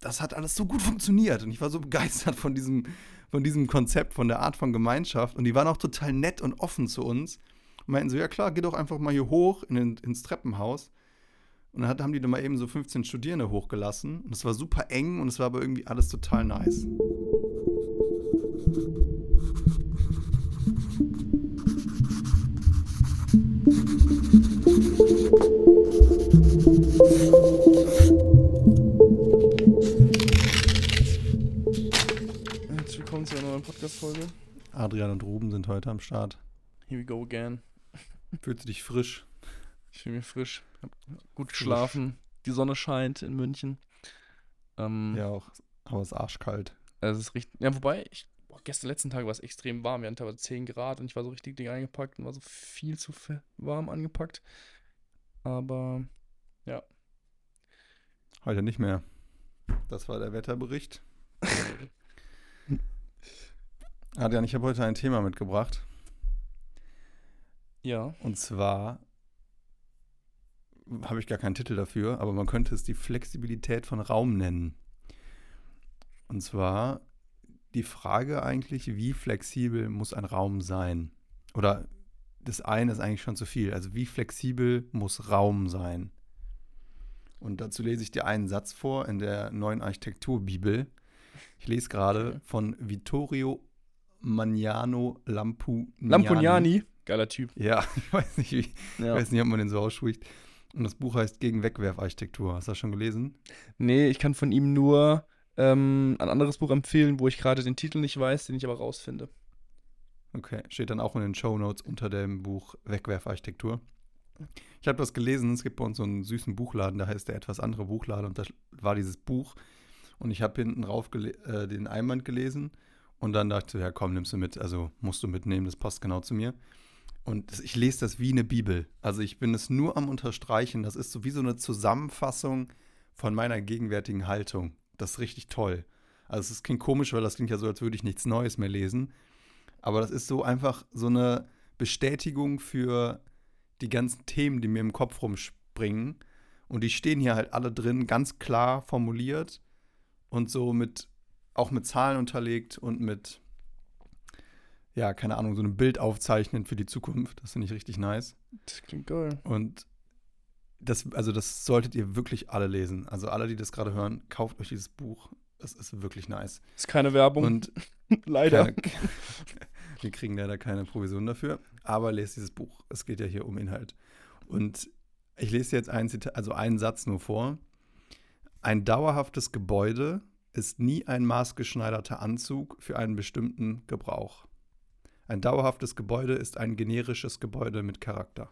das hat alles so gut funktioniert und ich war so begeistert von diesem, von diesem Konzept, von der Art von Gemeinschaft und die waren auch total nett und offen zu uns und meinten so, ja klar, geh doch einfach mal hier hoch in ins Treppenhaus und dann haben die dann mal eben so 15 Studierende hochgelassen und es war super eng und es war aber irgendwie alles total nice. Podcast-Folge. Adrian und Ruben sind heute am Start. Here we go again. Fühlst du dich frisch? Ich fühle mich frisch. Hab gut geschlafen. Die Sonne scheint in München. Ähm, Ja, auch. Aber es ist arschkalt. Es ist richtig. Ja, wobei, ich, boah, gestern letzten Tag war es extrem warm. Wir hatten teilweise 10 Grad und ich war so richtig dick eingepackt und war so viel zu warm angepackt. Aber Heute nicht mehr. Das war der Wetterbericht. Adrian, ich habe heute ein Thema mitgebracht. ja, Und zwar habe ich gar keinen Titel dafür, aber man könnte es die Flexibilität von Raum nennen. Und zwar die Frage eigentlich, wie flexibel muss ein Raum sein? Oder das eine ist eigentlich schon zu viel. Also wie flexibel muss Raum sein? Und dazu lese ich dir einen Satz vor in der neuen Architekturbibel. Ich lese gerade von Vittorio Magnano Lampugnani. Lampugnani, geiler Typ. Ja, ich weiß nicht, wie, ich Ja. weiß nicht, ob man den so ausspricht. Und das Buch heißt Gegen Wegwerfarchitektur. Hast du das schon gelesen? Nee, ich kann von ihm nur ähm, ein anderes Buch empfehlen, wo ich gerade den Titel nicht weiß, den ich aber rausfinde. Okay, steht dann auch in den Show Notes unter dem Buch Wegwerfarchitektur. Ich habe das gelesen, es gibt bei uns so einen süßen Buchladen, da heißt der etwas andere Buchladen und da war dieses Buch und ich habe hinten drauf äh, den Einband gelesen und dann dachte ich, ja komm, nimmst du mit, also musst du mitnehmen, das passt genau zu mir. Und ich lese das wie eine Bibel. Also ich bin es nur am Unterstreichen, das ist so wie so eine Zusammenfassung von meiner gegenwärtigen Haltung. Das ist richtig toll. Also es klingt komisch, weil das klingt ja so, als würde ich nichts Neues mehr lesen. Aber das ist so einfach so eine Bestätigung für die ganzen Themen, die mir im Kopf rumspringen. Und die stehen hier halt alle drin, ganz klar formuliert und so mit, auch mit Zahlen unterlegt und mit, ja, keine Ahnung, so ein Bild aufzeichnen für die Zukunft. Das finde ich richtig nice. Das klingt geil. Und das, also das solltet ihr wirklich alle lesen. Also alle, die das gerade hören, kauft euch dieses Buch. Es ist wirklich nice. Ist keine Werbung, Und leider. keine, wir kriegen leider keine Provision dafür, aber lest dieses Buch. Es geht ja hier um Inhalt. Und ich lese jetzt einen, also einen Satz nur vor. Ein dauerhaftes Gebäude ist nie ein maßgeschneiderter Anzug für einen bestimmten Gebrauch. Ein dauerhaftes Gebäude ist ein generisches Gebäude mit Charakter.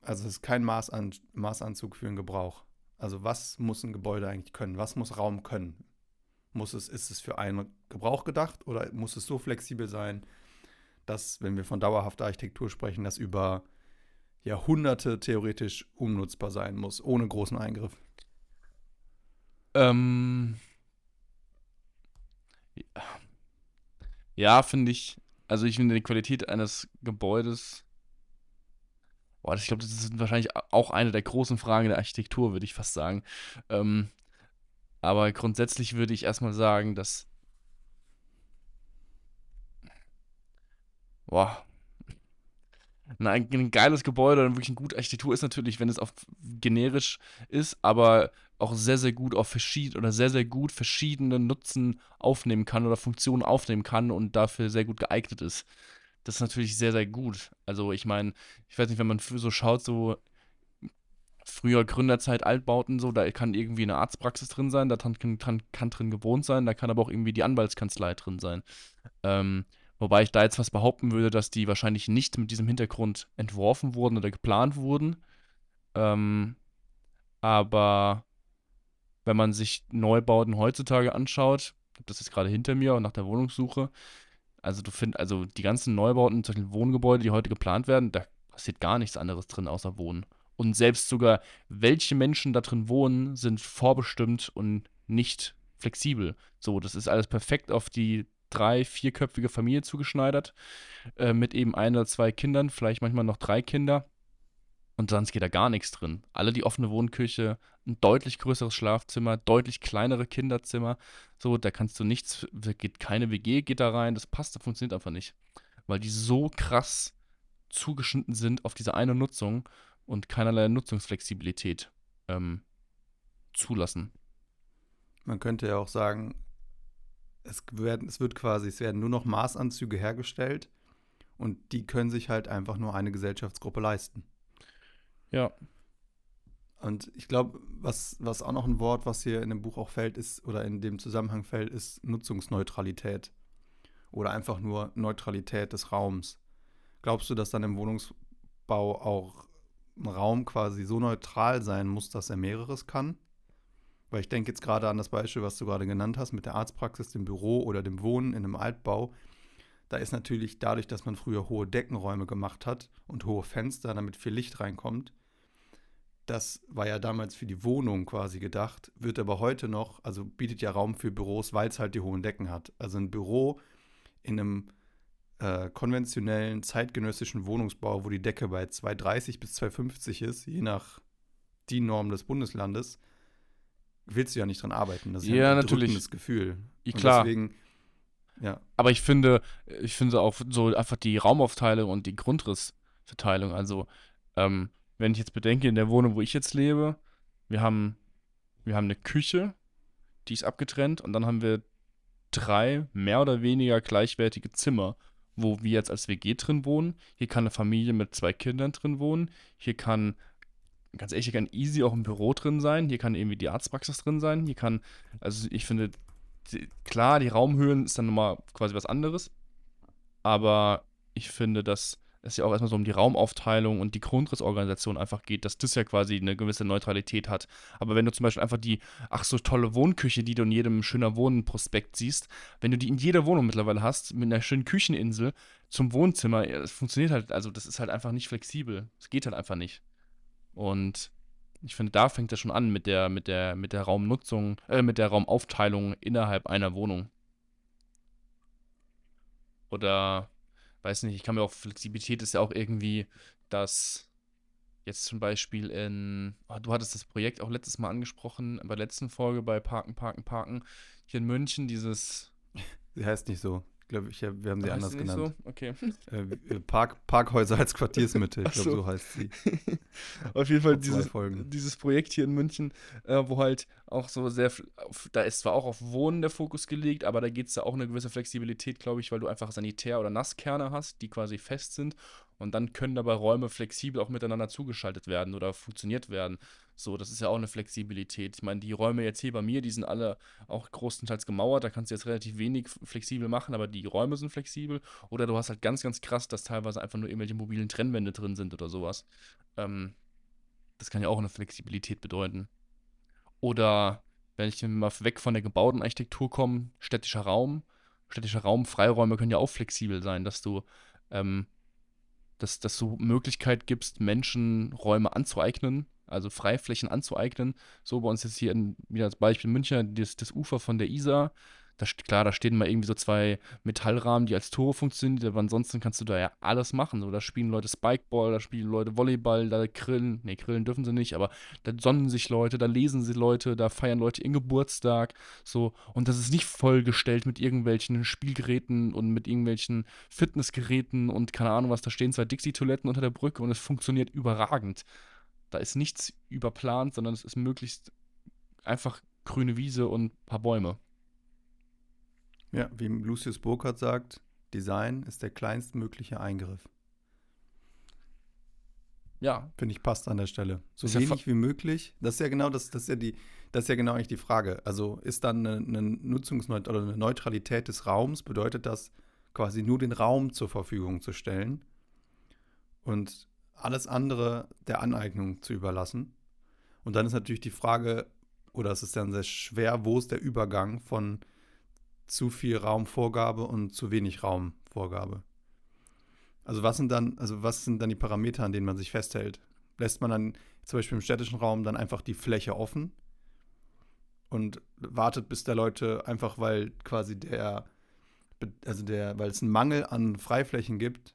Also es ist kein Maßan Maßanzug für einen Gebrauch. Also was muss ein Gebäude eigentlich können? Was muss Raum können? Muss es, ist es für einen Gebrauch gedacht oder muss es so flexibel sein, dass, wenn wir von dauerhafter Architektur sprechen, das über Jahrhunderte theoretisch unnutzbar sein muss, ohne großen Eingriff? Ähm. Ja, ja finde ich. Also, ich finde die Qualität eines Gebäudes. Boah, ich glaube, das ist wahrscheinlich auch eine der großen Fragen der Architektur, würde ich fast sagen. Ähm, aber grundsätzlich würde ich erstmal sagen, dass. Boah. Ein, ein geiles Gebäude oder wirklich eine gute Architektur ist natürlich, wenn es auf generisch ist, aber auch sehr, sehr gut auf verschiedene oder sehr, sehr gut verschiedene Nutzen aufnehmen kann oder Funktionen aufnehmen kann und dafür sehr gut geeignet ist. Das ist natürlich sehr, sehr gut. Also ich meine, ich weiß nicht, wenn man so schaut, so früher Gründerzeit Altbauten, so, da kann irgendwie eine Arztpraxis drin sein, da kann, kann, kann drin gewohnt sein, da kann aber auch irgendwie die Anwaltskanzlei drin sein. Ähm, wobei ich da jetzt was behaupten würde, dass die wahrscheinlich nicht mit diesem Hintergrund entworfen wurden oder geplant wurden. Ähm, aber wenn man sich Neubauten heutzutage anschaut, das jetzt gerade hinter mir und nach der Wohnungssuche, also du findest, also die ganzen Neubauten, zum Beispiel Wohngebäude, die heute geplant werden, da passiert gar nichts anderes drin außer Wohnen. Und selbst sogar, welche Menschen da drin wohnen, sind vorbestimmt und nicht flexibel. So, das ist alles perfekt auf die drei-, vierköpfige Familie zugeschneidert, äh, mit eben ein oder zwei Kindern, vielleicht manchmal noch drei Kinder. Und sonst geht da gar nichts drin. Alle die offene Wohnküche, ein deutlich größeres Schlafzimmer, deutlich kleinere Kinderzimmer. So, da kannst du nichts, geht keine WG, geht da rein, das passt, das funktioniert einfach nicht. Weil die so krass zugeschnitten sind auf diese eine Nutzung und keinerlei Nutzungsflexibilität ähm, zulassen. Man könnte ja auch sagen, es, werden, es wird quasi, es werden nur noch Maßanzüge hergestellt und die können sich halt einfach nur eine Gesellschaftsgruppe leisten. Ja. Und ich glaube, was, was auch noch ein Wort, was hier in dem Buch auch fällt, ist, oder in dem Zusammenhang fällt, ist Nutzungsneutralität. Oder einfach nur Neutralität des Raums. Glaubst du, dass dann im Wohnungsbau auch ein Raum quasi so neutral sein muss, dass er mehreres kann? Weil ich denke jetzt gerade an das Beispiel, was du gerade genannt hast, mit der Arztpraxis, dem Büro oder dem Wohnen in einem Altbau. Da ist natürlich dadurch, dass man früher hohe Deckenräume gemacht hat und hohe Fenster, damit viel Licht reinkommt, das war ja damals für die Wohnung quasi gedacht, wird aber heute noch, also bietet ja Raum für Büros, weil es halt die hohen Decken hat. Also ein Büro in einem äh, konventionellen zeitgenössischen Wohnungsbau, wo die Decke bei 2,30 bis 2,50 ist, je nach die Norm des Bundeslandes, willst du ja nicht dran arbeiten. Das ist ja, ja ein natürlich. drückendes Gefühl. Ja, klar. deswegen, ja. Aber ich finde, ich finde auch so einfach die Raumaufteilung und die Grundrissverteilung. Also, ähm, wenn ich jetzt bedenke, in der Wohnung, wo ich jetzt lebe, wir haben, wir haben eine Küche, die ist abgetrennt und dann haben wir drei mehr oder weniger gleichwertige Zimmer, wo wir jetzt als WG drin wohnen. Hier kann eine Familie mit zwei Kindern drin wohnen. Hier kann ganz ehrlich, hier kann easy auch ein Büro drin sein. Hier kann irgendwie die Arztpraxis drin sein. Hier kann, also ich finde, die, klar, die Raumhöhen ist dann nochmal quasi was anderes. Aber ich finde, dass es ja auch erstmal so um die Raumaufteilung und die Grundrissorganisation einfach geht, dass das ja quasi eine gewisse Neutralität hat. Aber wenn du zum Beispiel einfach die, ach so tolle Wohnküche, die du in jedem schöner Wohnen-Prospekt siehst, wenn du die in jeder Wohnung mittlerweile hast, mit einer schönen Kücheninsel zum Wohnzimmer, das funktioniert halt, also das ist halt einfach nicht flexibel. Es geht halt einfach nicht. Und ich finde, da fängt das schon an mit der, mit der, mit der Raumnutzung, äh, mit der Raumaufteilung innerhalb einer Wohnung. Oder, weiß nicht, ich kann mir auch, Flexibilität ist ja auch irgendwie, dass jetzt zum Beispiel in, oh, du hattest das Projekt auch letztes Mal angesprochen, bei der letzten Folge bei Parken, Parken, Parken, hier in München, dieses. Sie heißt nicht so glaube ich, wir haben sie Heißt anders sie genannt. So? Okay. Äh, Park, Parkhäuser als Quartiersmitte, ich glaube, so. so heißt sie. Auf jeden Fall dieses, dieses Projekt hier in München, äh, wo halt auch so sehr, da ist zwar auch auf Wohnen der Fokus gelegt, aber da geht es da auch eine gewisse Flexibilität, glaube ich, weil du einfach Sanitär- oder Nasskerne hast, die quasi fest sind und dann können dabei Räume flexibel auch miteinander zugeschaltet werden oder funktioniert werden. So, das ist ja auch eine Flexibilität. Ich meine, die Räume jetzt hier bei mir, die sind alle auch großenteils gemauert, da kannst du jetzt relativ wenig flexibel machen, aber die Räume sind flexibel. Oder du hast halt ganz, ganz krass, dass teilweise einfach nur irgendwelche mobilen Trennwände drin sind oder sowas. Ähm, das kann ja auch eine Flexibilität bedeuten. Oder wenn ich mal weg von der gebauten Architektur komme, städtischer Raum. Städtischer Raum, Freiräume können ja auch flexibel sein, dass du, ähm, dass, dass du Möglichkeit gibst, Menschen Räume anzueignen, also Freiflächen anzueignen. So bei uns jetzt hier in, wieder als Beispiel München, das, das Ufer von der Isar. Da, klar, da stehen mal irgendwie so zwei Metallrahmen, die als Tore funktionieren, aber ansonsten kannst du da ja alles machen. So, da spielen Leute Spikeball, da spielen Leute Volleyball, da grillen, nee, grillen dürfen sie nicht, aber da sonnen sich Leute, da lesen sie Leute, da feiern Leute ihren Geburtstag, so. Und das ist nicht vollgestellt mit irgendwelchen Spielgeräten und mit irgendwelchen Fitnessgeräten und keine Ahnung was, da stehen zwei Dixie-Toiletten unter der Brücke und es funktioniert überragend. Da ist nichts überplant, sondern es ist möglichst einfach grüne Wiese und ein paar Bäume. Ja, wie Lucius Burkhardt sagt, Design ist der kleinstmögliche Eingriff. Ja, Finde ich passt an der Stelle. So Ist ja wenig wie möglich. Das ist ja genau das, das ist ja die, das ist ja genau eigentlich die Frage. Also ist dann eine, eine Nutzungsneut oder eine Neutralität des Raums, bedeutet das quasi nur den Raum zur Verfügung zu stellen und alles andere der Aneignung zu überlassen. Und dann ist natürlich die Frage, oder es ist dann sehr schwer, wo ist der Übergang von zu viel Raumvorgabe und zu wenig Raumvorgabe? Also was sind dann, also was sind dann die Parameter, an denen man sich festhält? Lässt man dann zum Beispiel im städtischen Raum dann einfach die Fläche offen und wartet, bis der Leute einfach, weil quasi der, also der, weil es einen Mangel an Freiflächen gibt,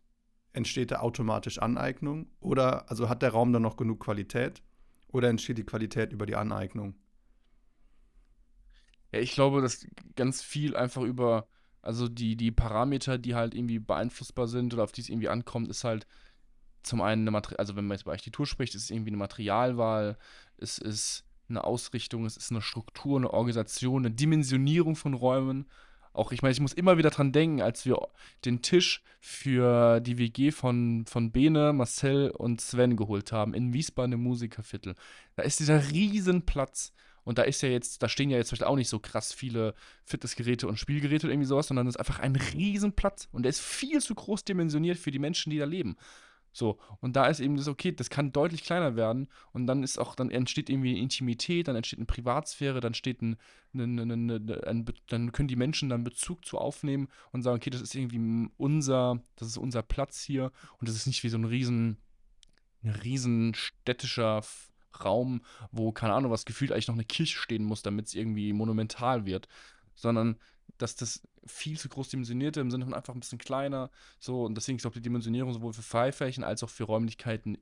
entsteht da automatisch Aneignung? Oder also hat der Raum dann noch genug Qualität? Oder entsteht die Qualität über die Aneignung? Ja, ich glaube, dass ganz viel einfach über, also die, die Parameter, die halt irgendwie beeinflussbar sind oder auf die es irgendwie ankommt, ist halt zum einen eine Material, also wenn man jetzt über Architektur spricht, ist es irgendwie eine Materialwahl, es ist eine Ausrichtung, es ist eine Struktur, eine Organisation, eine Dimensionierung von Räumen. Auch ich meine, ich muss immer wieder dran denken, als wir den Tisch für die WG von, von Bene, Marcel und Sven geholt haben in Wiesbaden im Musikerviertel. Da ist dieser Riesenplatz. Und da ist ja jetzt, da stehen ja jetzt auch nicht so krass viele Fitnessgeräte und Spielgeräte oder irgendwie sowas, sondern es ist einfach ein Riesenplatz. Und der ist viel zu groß dimensioniert für die Menschen, die da leben. So, und da ist eben das, okay, das kann deutlich kleiner werden und dann ist auch, dann entsteht irgendwie eine Intimität, dann entsteht eine Privatsphäre, dann steht ein, ein, ein, ein, dann können die Menschen dann Bezug zu aufnehmen und sagen, okay, das ist irgendwie unser, das ist unser Platz hier und das ist nicht wie so ein riesen, ein riesen städtischer Raum, wo, keine Ahnung, was gefühlt eigentlich noch eine Kirche stehen muss, damit es irgendwie monumental wird, sondern dass das viel zu groß dimensionierte im Sinne von einfach ein bisschen kleiner. So, und deswegen, ich glaube, die Dimensionierung sowohl für Freiflächen als auch für Räumlichkeiten,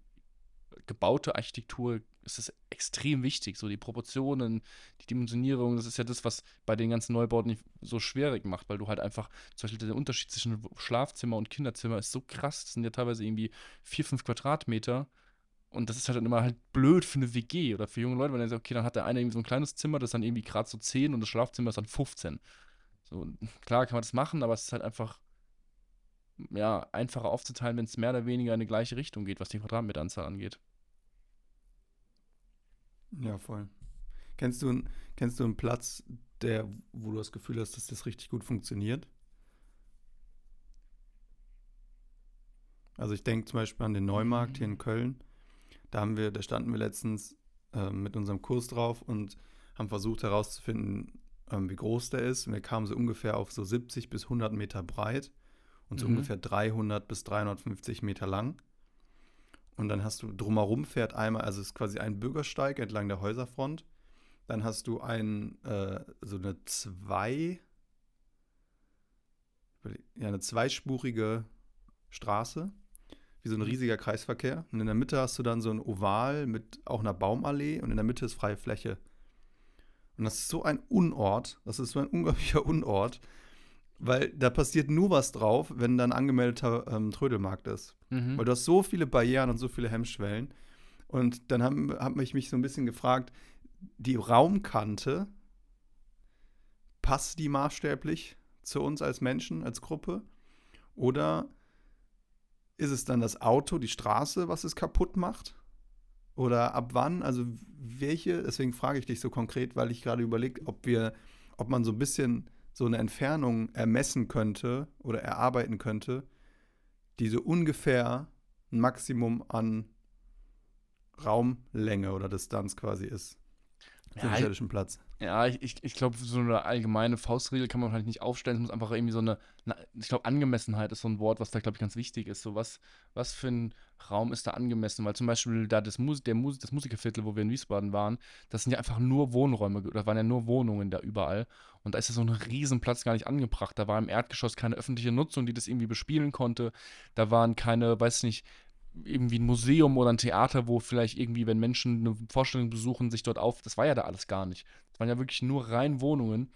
gebaute Architektur ist es extrem wichtig. So die Proportionen, die Dimensionierung, das ist ja das, was bei den ganzen Neubauten nicht so schwierig macht, weil du halt einfach, zum Beispiel der Unterschied zwischen Schlafzimmer und Kinderzimmer ist so krass. Das sind ja teilweise irgendwie vier, fünf Quadratmeter. Und das ist halt immer halt blöd für eine WG oder für junge Leute, weil dann sagt, okay, dann hat der eine irgendwie so ein kleines Zimmer, das ist dann irgendwie gerade so 10 und das Schlafzimmer ist dann 15. So, klar kann man das machen, aber es ist halt einfach ja, einfacher aufzuteilen, wenn es mehr oder weniger in die gleiche Richtung geht, was die Quadratmeteranzahl angeht. Ja, voll. Kennst du, kennst du einen Platz, der, wo du das Gefühl hast, dass das richtig gut funktioniert? Also ich denke zum Beispiel an den Neumarkt hier in Köln. Da haben wir, da standen wir letztens äh, mit unserem Kurs drauf und haben versucht herauszufinden, ähm, wie groß der ist. Und wir kamen so ungefähr auf so 70 bis 100 Meter breit und so mhm. ungefähr 300 bis 350 Meter lang. Und dann hast du drumherum fährt einmal, also es ist quasi ein Bürgersteig entlang der Häuserfront. Dann hast du ein, äh, so eine zwei, ja, eine zweispurige Straße, wie so ein riesiger Kreisverkehr. Und in der Mitte hast du dann so ein Oval mit auch einer Baumallee und in der Mitte ist freie Fläche. Und das ist so ein Unort, das ist so ein unglaublicher Unort, weil da passiert nur was drauf, wenn da ein angemeldeter ähm, Trödelmarkt ist. Mhm. Weil du hast so viele Barrieren und so viele Hemmschwellen. Und dann habe hab ich mich so ein bisschen gefragt, die Raumkante, passt die maßstäblich zu uns als Menschen, als Gruppe? Oder ist es dann das Auto, die Straße, was es kaputt macht? Oder ab wann? Also welche? Deswegen frage ich dich so konkret, weil ich gerade überlege, ob wir, ob man so ein bisschen so eine Entfernung ermessen könnte oder erarbeiten könnte, die so ungefähr ein Maximum an Raumlänge oder Distanz quasi ist. Für ja, städtischen Platz. Ja, ich, ich, ich glaube, so eine allgemeine Faustregel kann man halt nicht aufstellen. Es muss einfach irgendwie so eine, ich glaube, Angemessenheit ist so ein Wort, was da, glaube ich, ganz wichtig ist. So, was, was für ein Raum ist da angemessen? Weil zum Beispiel da das, Mus der Mus das Musikerviertel, wo wir in Wiesbaden waren, das sind ja einfach nur Wohnräume, da waren ja nur Wohnungen da überall. Und da ist ja so ein Riesenplatz gar nicht angebracht. Da war im Erdgeschoss keine öffentliche Nutzung, die das irgendwie bespielen konnte. Da waren keine, weiß nicht, irgendwie ein Museum oder ein Theater, wo vielleicht irgendwie, wenn Menschen eine Vorstellung besuchen, sich dort auf. Das war ja da alles gar nicht. Das waren ja wirklich nur rein Wohnungen.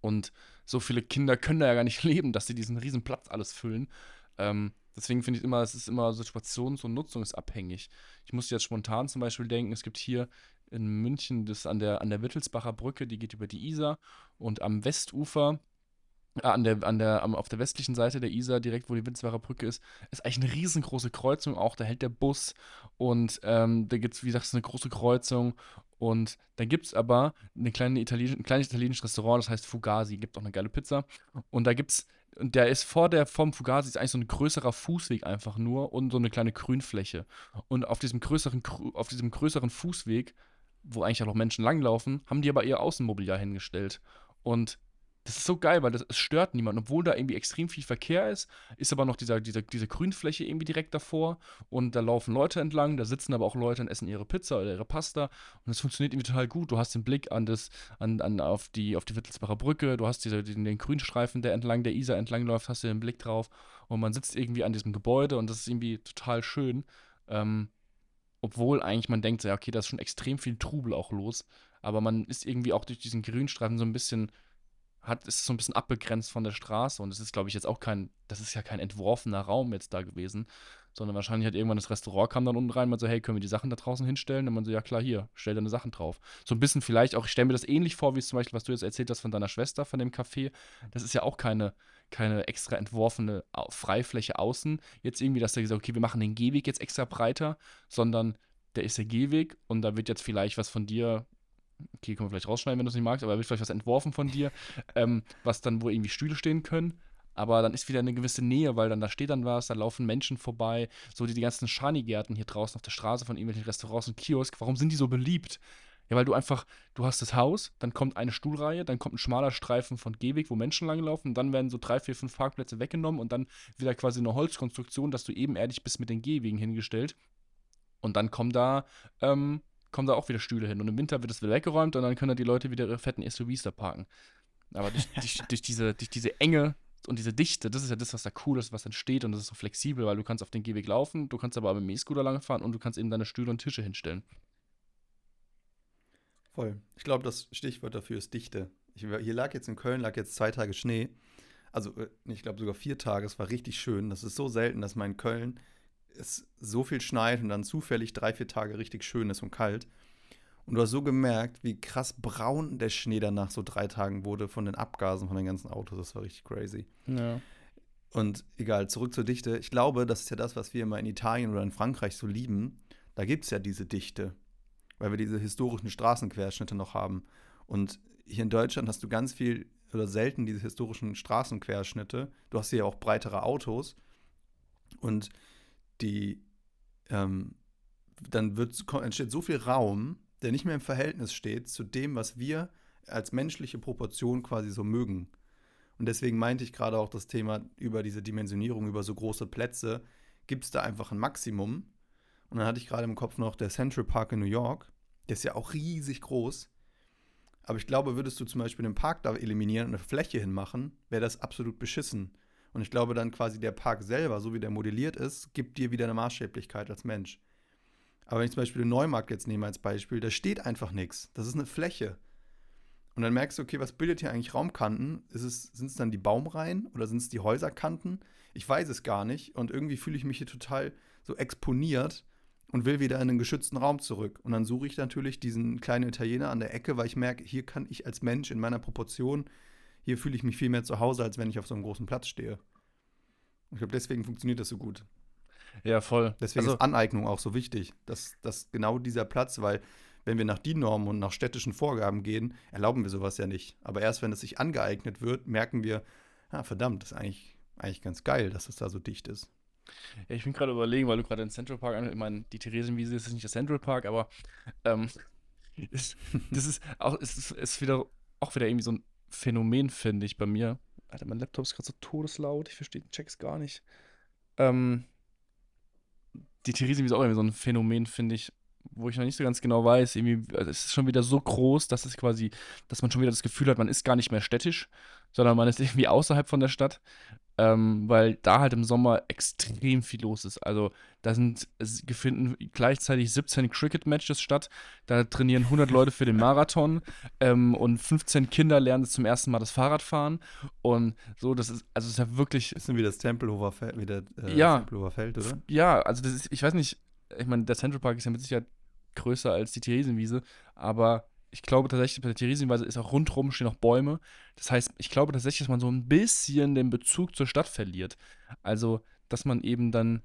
Und so viele Kinder können da ja gar nicht leben, dass sie diesen riesen Platz alles füllen. Ähm, deswegen finde ich immer, es ist immer situations- und nutzungsabhängig. Ich muss jetzt spontan zum Beispiel denken, es gibt hier in München das an der, an der Wittelsbacher Brücke, die geht über die Isar und am Westufer an der, an der, auf der westlichen Seite der Isar, direkt wo die Winsbacher Brücke ist, ist eigentlich eine riesengroße Kreuzung auch. Da hält der Bus und ähm, da gibt es, wie gesagt, eine große Kreuzung. Und dann gibt es aber eine kleine Italien, ein kleines italienisches Restaurant, das heißt Fugazi, gibt auch eine geile Pizza. Und da gibt es, und der ist vor der, vom Fugazi ist eigentlich so ein größerer Fußweg einfach nur und so eine kleine Grünfläche. Und auf diesem größeren, auf diesem größeren Fußweg, wo eigentlich auch noch Menschen langlaufen, haben die aber ihr Außenmobiliar hingestellt. Und das ist so geil, weil das, es stört niemanden. Obwohl da irgendwie extrem viel Verkehr ist, ist aber noch dieser, dieser, diese Grünfläche irgendwie direkt davor. Und da laufen Leute entlang, da sitzen aber auch Leute und essen ihre Pizza oder ihre Pasta. Und es funktioniert irgendwie total gut. Du hast den Blick an das, an, an, auf, die, auf die Wittelsbacher Brücke, du hast diese, den, den Grünstreifen, der entlang der Isar entlang läuft, hast du den Blick drauf. Und man sitzt irgendwie an diesem Gebäude und das ist irgendwie total schön. Ähm, obwohl eigentlich man denkt, ja, okay, da ist schon extrem viel Trubel auch los. Aber man ist irgendwie auch durch diesen Grünstreifen so ein bisschen hat, ist so ein bisschen abbegrenzt von der Straße und es ist, glaube ich, jetzt auch kein, das ist ja kein entworfener Raum jetzt da gewesen, sondern wahrscheinlich hat irgendwann das Restaurant kam dann unten rein, man so, hey, können wir die Sachen da draußen hinstellen? Und man so, ja klar, hier, stell deine Sachen drauf. So ein bisschen vielleicht auch, ich stelle mir das ähnlich vor, wie zum Beispiel, was du jetzt erzählt hast von deiner Schwester, von dem Café. Das ist ja auch keine, keine extra entworfene Freifläche außen. Jetzt irgendwie, dass der gesagt okay, wir machen den Gehweg jetzt extra breiter, sondern der ist der Gehweg und da wird jetzt vielleicht was von dir okay, können wir vielleicht rausschneiden, wenn du es nicht magst, aber da wird vielleicht was entworfen von dir, ähm, was dann, wo irgendwie Stühle stehen können. Aber dann ist wieder eine gewisse Nähe, weil dann da steht dann was, da laufen Menschen vorbei, so die, die ganzen Schani-Gärten hier draußen auf der Straße von irgendwelchen Restaurants und Kiosk. Warum sind die so beliebt? Ja, weil du einfach, du hast das Haus, dann kommt eine Stuhlreihe, dann kommt ein schmaler Streifen von Gehweg, wo Menschen langlaufen, und dann werden so drei, vier, fünf Parkplätze weggenommen und dann wieder quasi eine Holzkonstruktion, dass du ebenerdig bist mit den Gehwegen hingestellt. Und dann kommen da ähm, kommen da auch wieder Stühle hin. Und im Winter wird es wieder weggeräumt und dann können da die Leute wieder ihre fetten SUVs da parken. Aber durch, durch, durch, diese, durch diese Enge und diese Dichte, das ist ja das, was da cool ist, was entsteht und das ist so flexibel, weil du kannst auf den Gehweg laufen, du kannst aber mit dem E-Scooter lange fahren und du kannst eben deine Stühle und Tische hinstellen. Voll. Ich glaube, das Stichwort dafür ist Dichte. Ich, hier lag jetzt in Köln, lag jetzt zwei Tage Schnee. Also, äh, ich glaube sogar vier Tage. Es war richtig schön. Das ist so selten, dass man in Köln es so viel schneit und dann zufällig drei, vier Tage richtig schön ist und kalt. Und du hast so gemerkt, wie krass braun der Schnee danach so drei Tagen wurde von den Abgasen von den ganzen Autos. Das war richtig crazy. Ja. Und egal, zurück zur Dichte. Ich glaube, das ist ja das, was wir immer in Italien oder in Frankreich so lieben. Da gibt es ja diese Dichte, weil wir diese historischen Straßenquerschnitte noch haben. Und hier in Deutschland hast du ganz viel oder selten diese historischen Straßenquerschnitte. Du hast hier auch breitere Autos. Und die, ähm, dann wird, entsteht so viel Raum, der nicht mehr im Verhältnis steht zu dem, was wir als menschliche Proportion quasi so mögen. Und deswegen meinte ich gerade auch das Thema über diese Dimensionierung, über so große Plätze, gibt es da einfach ein Maximum. Und dann hatte ich gerade im Kopf noch der Central Park in New York. Der ist ja auch riesig groß. Aber ich glaube, würdest du zum Beispiel den Park da eliminieren und eine Fläche hinmachen, wäre das absolut beschissen. Und ich glaube dann quasi der Park selber, so wie der modelliert ist, gibt dir wieder eine Maßstäblichkeit als Mensch. Aber wenn ich zum Beispiel den Neumarkt jetzt nehme als Beispiel, da steht einfach nichts. Das ist eine Fläche. Und dann merkst du, okay, was bildet hier eigentlich Raumkanten? Sind es dann die Baumreihen oder sind es die Häuserkanten? Ich weiß es gar nicht. Und irgendwie fühle ich mich hier total so exponiert und will wieder in einen geschützten Raum zurück. Und dann suche ich natürlich diesen kleinen Italiener an der Ecke, weil ich merke, hier kann ich als Mensch in meiner Proportion hier fühle ich mich viel mehr zu Hause, als wenn ich auf so einem großen Platz stehe. Ich glaube, deswegen funktioniert das so gut. Ja, voll. Deswegen also, ist Aneignung auch so wichtig, dass, dass genau dieser Platz, weil wenn wir nach DIN-Normen und nach städtischen Vorgaben gehen, erlauben wir sowas ja nicht. Aber erst wenn es sich angeeignet wird, merken wir, ja, verdammt, das ist eigentlich, eigentlich ganz geil, dass es da so dicht ist. Ja, ich bin gerade überlegen, weil du gerade den Central Park, ich meine, die Theresienwiese ist nicht der Central Park, aber ähm, ist, das ist auch, ist, ist wieder, auch wieder irgendwie so ein Phänomen, finde ich, bei mir. Alter, mein Laptop ist gerade so todeslaut, ich verstehe den Checks gar nicht. Ähm, die Therese ist auch irgendwie so ein Phänomen, finde ich, wo ich noch nicht so ganz genau weiß. Irgendwie, also es ist schon wieder so groß, dass es quasi, dass man schon wieder das Gefühl hat, man ist gar nicht mehr städtisch, sondern man ist irgendwie außerhalb von der Stadt ähm, weil da halt im Sommer extrem viel los ist. Also da sind finden gleichzeitig 17 Cricket-Matches statt. Da trainieren 100 Leute für den Marathon ähm, und 15 Kinder lernen zum ersten Mal das Fahrradfahren. Und so, das ist, also es ist ja wirklich. Ist wie das Tempelhofer Feld, wie der, äh, ja, Tempelhofer Feld, oder? Ja, also das ist, ich weiß nicht, ich meine, der Central Park ist ja mit Sicherheit größer als die Theresienwiese, aber ich glaube tatsächlich, bei der Theresienweise ist auch rundherum stehen noch Bäume. Das heißt, ich glaube tatsächlich, dass man so ein bisschen den Bezug zur Stadt verliert. Also, dass man eben dann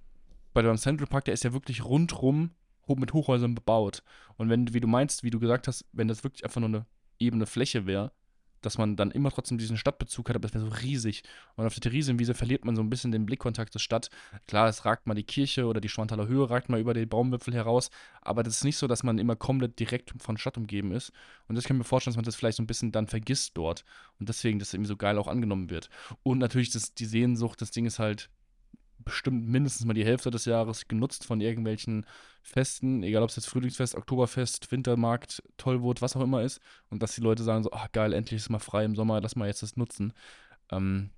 bei dem Central Park, der ist ja wirklich rundherum mit Hochhäusern bebaut. Und wenn, wie du meinst, wie du gesagt hast, wenn das wirklich einfach nur eine ebene Fläche wäre, dass man dann immer trotzdem diesen Stadtbezug hat, aber das wäre so riesig. Und auf der Theresienwiese verliert man so ein bisschen den Blickkontakt zur Stadt. Klar, es ragt mal die Kirche oder die Schwanthaler Höhe ragt mal über den Baumwipfel heraus, aber das ist nicht so, dass man immer komplett direkt von Stadt umgeben ist. Und das kann ich mir vorstellen, dass man das vielleicht so ein bisschen dann vergisst dort. Und deswegen das irgendwie so geil auch angenommen wird. Und natürlich das, die Sehnsucht, das Ding ist halt, bestimmt mindestens mal die Hälfte des Jahres genutzt von irgendwelchen Festen, egal ob es jetzt Frühlingsfest, Oktoberfest, Wintermarkt, Tollwut, was auch immer ist. Und dass die Leute sagen so, ach geil, endlich ist mal frei im Sommer, lass mal jetzt das nutzen. Ähm,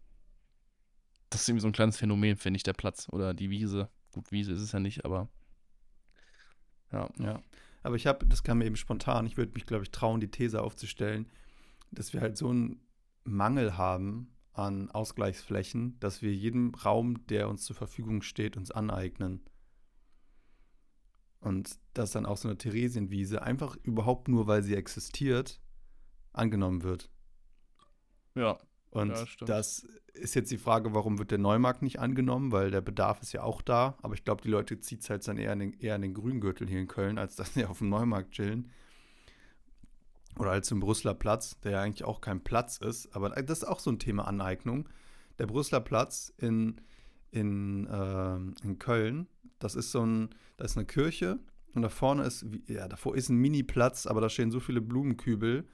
das ist irgendwie so ein kleines Phänomen, finde ich, der Platz oder die Wiese. Gut, Wiese ist es ja nicht, aber ja. Ja, aber ich habe, das kam mir eben spontan, ich würde mich, glaube ich, trauen, die These aufzustellen, dass wir halt so einen Mangel haben an Ausgleichsflächen, dass wir jedem Raum, der uns zur Verfügung steht, uns aneignen. Und dass dann auch so eine Theresienwiese einfach überhaupt nur, weil sie existiert, angenommen wird. Ja. Und ja, das ist jetzt die Frage, warum wird der Neumarkt nicht angenommen, weil der Bedarf ist ja auch da. Aber ich glaube, die Leute zieht es halt dann eher in, den, eher in den Grüngürtel hier in Köln, als dass sie auf dem Neumarkt chillen. Oder halt zum Brüsseler Platz, der ja eigentlich auch kein Platz ist. Aber das ist auch so ein Thema Aneignung. Der Brüsseler Platz in, in, äh, in Köln, das ist so ein, da ist eine Kirche und da vorne ist, ja, davor ist ein Mini-Platz, aber da stehen so viele Blumenkübel,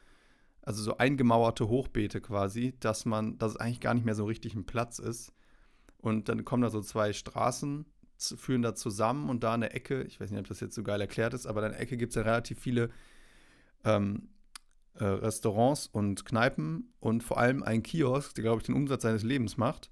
also so eingemauerte Hochbeete quasi, dass man, dass es eigentlich gar nicht mehr so richtig ein Platz ist. Und dann kommen da so zwei Straßen, führen da zusammen und da in der Ecke, ich weiß nicht, ob das jetzt so geil erklärt ist, aber in der Ecke gibt es ja relativ viele ähm, äh, Restaurants und Kneipen und vor allem ein Kiosk, der, glaube ich, den Umsatz seines Lebens macht.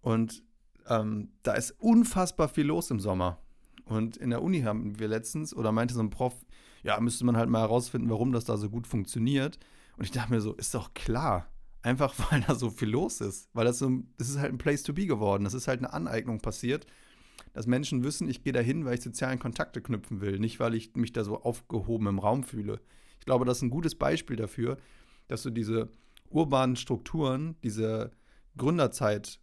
Und ähm, da ist unfassbar viel los im Sommer. Und in der Uni haben wir letztens, oder meinte so ein Prof, ja, müsste man halt mal herausfinden, warum das da so gut funktioniert. Und ich dachte mir so, ist doch klar. Einfach weil da so viel los ist. Weil das so, das ist halt ein Place to be geworden. Das ist halt eine Aneignung passiert, dass Menschen wissen, ich gehe da hin, weil ich sozialen Kontakte knüpfen will, nicht weil ich mich da so aufgehoben im Raum fühle. Ich glaube, das ist ein gutes Beispiel dafür, dass du diese urbanen Strukturen, diese Gründerzeit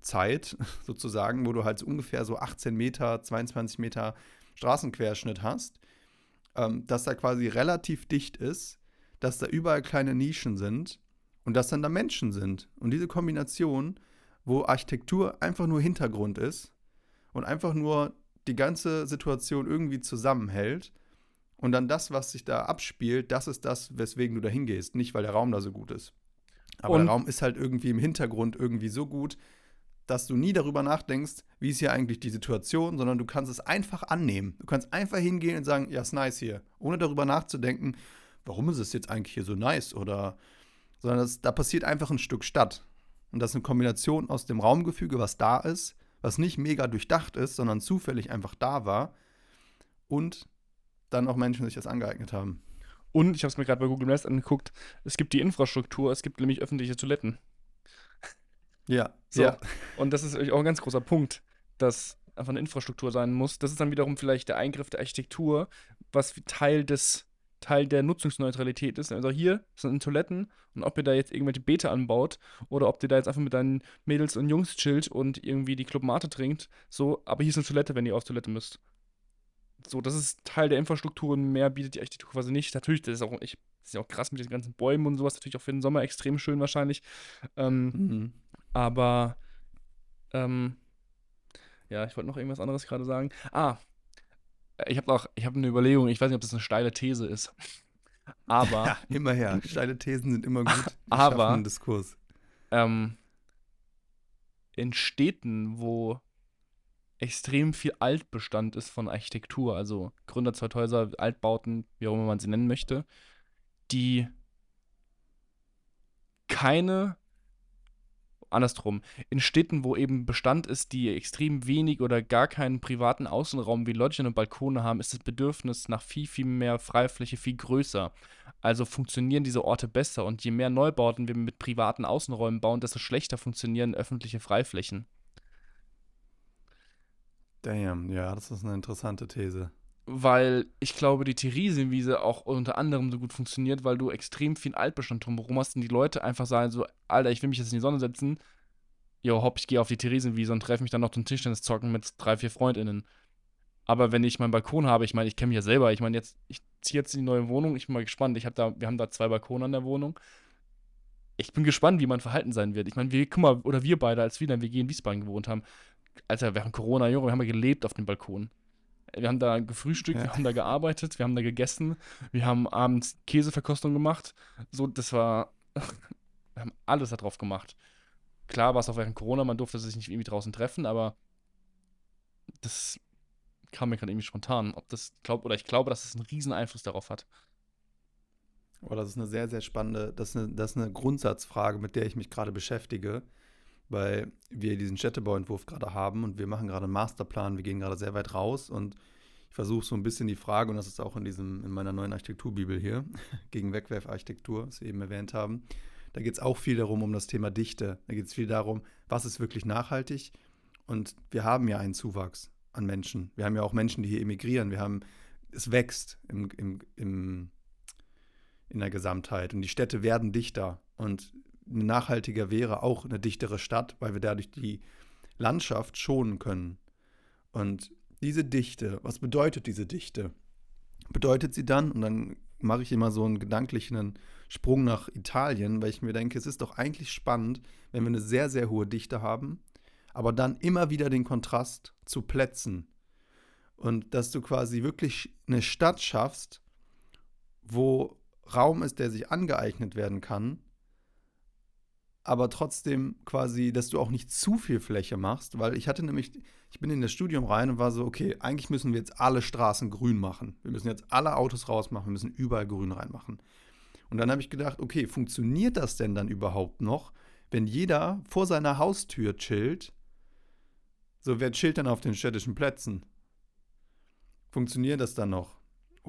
Zeit sozusagen, wo du halt ungefähr so 18 Meter, 22 Meter Straßenquerschnitt hast, ähm, dass da quasi relativ dicht ist, dass da überall kleine Nischen sind und dass dann da Menschen sind. Und diese Kombination, wo Architektur einfach nur Hintergrund ist und einfach nur die ganze Situation irgendwie zusammenhält und dann das, was sich da abspielt, das ist das, weswegen du da hingehst. Nicht, weil der Raum da so gut ist. Aber und der Raum ist halt irgendwie im Hintergrund irgendwie so gut, dass du nie darüber nachdenkst, wie ist hier eigentlich die Situation, sondern du kannst es einfach annehmen. Du kannst einfach hingehen und sagen, ja, ist nice hier. Ohne darüber nachzudenken, warum ist es jetzt eigentlich hier so nice oder, sondern das, da passiert einfach ein Stück statt. Und das ist eine Kombination aus dem Raumgefüge, was da ist, was nicht mega durchdacht ist, sondern zufällig einfach da war und dann auch Menschen sich das angeeignet haben. Und ich habe es mir gerade bei Google Maps angeguckt, es gibt die Infrastruktur, es gibt nämlich öffentliche Toiletten. Ja, so. ja. Und das ist auch ein ganz großer Punkt, dass einfach eine Infrastruktur sein muss. Das ist dann wiederum vielleicht der Eingriff der Architektur, was Teil des Teil der Nutzungsneutralität ist. Also hier sind Toiletten und ob ihr da jetzt irgendwelche Beete anbaut oder ob ihr da jetzt einfach mit deinen Mädels und Jungs chillt und irgendwie die Clubmate trinkt, so, aber hier ist eine Toilette, wenn ihr auf Toilette müsst. So, das ist Teil der Infrastruktur und mehr bietet die Architektur quasi nicht. Natürlich, das ist auch, ich, das ist ja auch krass mit den ganzen Bäumen und sowas, natürlich auch für den Sommer extrem schön wahrscheinlich. Ähm, mhm. Aber, ähm, ja, ich wollte noch irgendwas anderes gerade sagen. Ah, ich habe auch, ich habe eine Überlegung, ich weiß nicht, ob das eine steile These ist. Aber. Ja, immer her. Steile Thesen sind immer gut. aber. Diskurs. Ähm, in Städten, wo extrem viel Altbestand ist von Architektur, also Gründerzeughäuser, Altbauten, wie auch immer man sie nennen möchte, die keine andersrum, in Städten, wo eben Bestand ist, die extrem wenig oder gar keinen privaten Außenraum wie Loggen und Balkone haben, ist das Bedürfnis nach viel, viel mehr Freifläche viel größer. Also funktionieren diese Orte besser und je mehr Neubauten wir mit privaten Außenräumen bauen, desto schlechter funktionieren öffentliche Freiflächen. Damn, ja, das ist eine interessante These. Weil ich glaube, die Theresienwiese auch unter anderem so gut funktioniert, weil du extrem viel Altbestand drumherum hast und die Leute einfach sagen so, Alter, ich will mich jetzt in die Sonne setzen. Jo, hopp, ich gehe auf die Theresienwiese und treffe mich dann noch zum Tischtennis zocken mit drei, vier FreundInnen. Aber wenn ich meinen Balkon habe, ich meine, ich kenne mich ja selber. Ich meine, jetzt, ich ziehe jetzt in die neue Wohnung, ich bin mal gespannt. Ich habe da, wir haben da zwei Balkone an der Wohnung. ich bin gespannt, wie mein Verhalten sein wird. Ich meine, wir, guck mal, oder wir beide, als wir dann WG in Wiesbaden gewohnt haben, Alter, während Corona, Junge, wir haben ja gelebt auf dem Balkon. Wir haben da gefrühstückt, ja. wir haben da gearbeitet, wir haben da gegessen, wir haben abends Käseverkostung gemacht. So, das war, wir haben alles darauf gemacht. Klar war es auch während Corona, man durfte sich nicht irgendwie draußen treffen, aber das kam mir gerade irgendwie spontan. Ob das glaubt, oder ich glaube, dass es einen riesen Einfluss darauf hat. Oh, das ist eine sehr, sehr spannende, das ist eine, das ist eine Grundsatzfrage, mit der ich mich gerade beschäftige, weil wir diesen Städtebauentwurf gerade haben und wir machen gerade einen Masterplan, wir gehen gerade sehr weit raus und ich versuche so ein bisschen die Frage, und das ist auch in diesem, in meiner neuen Architekturbibel hier, gegen Wegwerfarchitektur, was wir eben erwähnt haben, da geht es auch viel darum, um das Thema Dichte. Da geht es viel darum, was ist wirklich nachhaltig. Und wir haben ja einen Zuwachs an Menschen. Wir haben ja auch Menschen, die hier emigrieren. Wir haben, es wächst im, im, im in der Gesamtheit. Und die Städte werden dichter. Und nachhaltiger wäre auch eine dichtere Stadt, weil wir dadurch die Landschaft schonen können. Und diese Dichte, was bedeutet diese Dichte? Bedeutet sie dann, und dann mache ich immer so einen gedanklichen Sprung nach Italien, weil ich mir denke, es ist doch eigentlich spannend, wenn wir eine sehr, sehr hohe Dichte haben, aber dann immer wieder den Kontrast zu Plätzen. Und dass du quasi wirklich eine Stadt schaffst, wo Raum ist, der sich angeeignet werden kann, aber trotzdem quasi, dass du auch nicht zu viel Fläche machst, weil ich hatte nämlich, ich bin in das Studium rein und war so, okay, eigentlich müssen wir jetzt alle Straßen grün machen. Wir müssen jetzt alle Autos rausmachen, wir müssen überall grün reinmachen. Und dann habe ich gedacht, okay, funktioniert das denn dann überhaupt noch, wenn jeder vor seiner Haustür chillt? So, wer chillt dann auf den städtischen Plätzen? Funktioniert das dann noch?